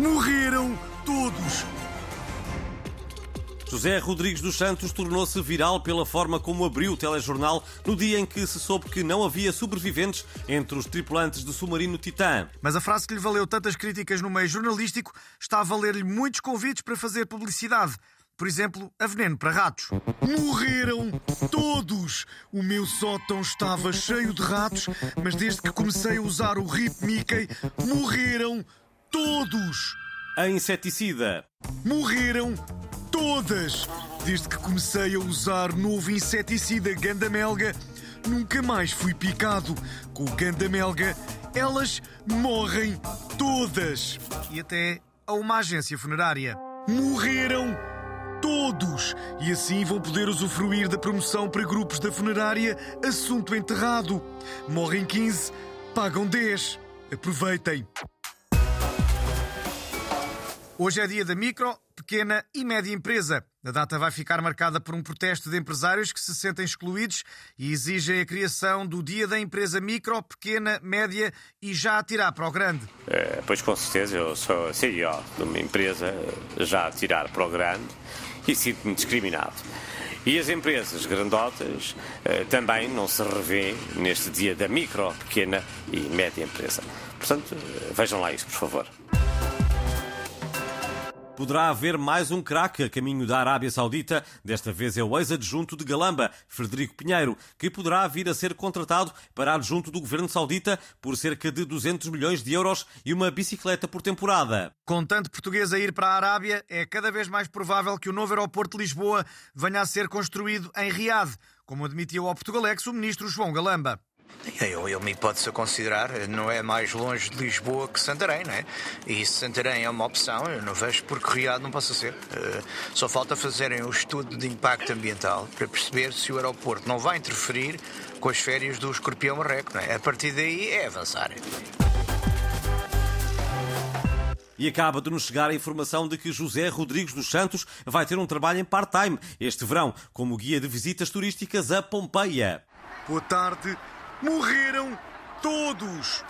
Morreram todos! José Rodrigues dos Santos tornou-se viral pela forma como abriu o telejornal no dia em que se soube que não havia sobreviventes entre os tripulantes do submarino Titã. Mas a frase que lhe valeu tantas críticas no meio jornalístico está a valer-lhe muitos convites para fazer publicidade. Por exemplo, a veneno para ratos. Morreram todos! O meu sótão estava cheio de ratos, mas desde que comecei a usar o Rip Mickey, morreram todos! A inseticida. Morreram todas! Desde que comecei a usar novo inseticida Gandamelga, nunca mais fui picado. Com o Gandamelga, elas morrem todas! E até a uma agência funerária. Morreram todos! E assim vão poder usufruir da promoção para grupos da funerária Assunto Enterrado. Morrem 15, pagam 10. Aproveitem! Hoje é dia da micro, pequena e média empresa. A data vai ficar marcada por um protesto de empresários que se sentem excluídos e exigem a criação do Dia da Empresa Micro, Pequena, Média e já a tirar para o grande. É, pois com certeza, eu sou CEO de uma empresa já a tirar para o grande e sinto-me discriminado. E as empresas grandotas eh, também não se revêem neste dia da micro, pequena e média empresa. Portanto, eh, vejam lá isso, por favor poderá haver mais um craque a caminho da Arábia Saudita. Desta vez é o ex-adjunto de Galamba, Frederico Pinheiro, que poderá vir a ser contratado para adjunto do governo saudita por cerca de 200 milhões de euros e uma bicicleta por temporada. Com tanto português a ir para a Arábia, é cada vez mais provável que o novo aeroporto de Lisboa venha a ser construído em Riad, como admitiu ao Portugalex o ministro João Galamba. Ele, me pode-se a considerar, não é mais longe de Lisboa que Santarém, não é? E se Santarém é uma opção, eu não vejo porque Riado não possa ser. Uh, só falta fazerem o estudo de impacto ambiental para perceber se o aeroporto não vai interferir com as férias do escorpião marreco, não é? A partir daí é avançar. E acaba de nos chegar a informação de que José Rodrigues dos Santos vai ter um trabalho em part-time este verão, como guia de visitas turísticas a Pompeia. Boa tarde morreram todos!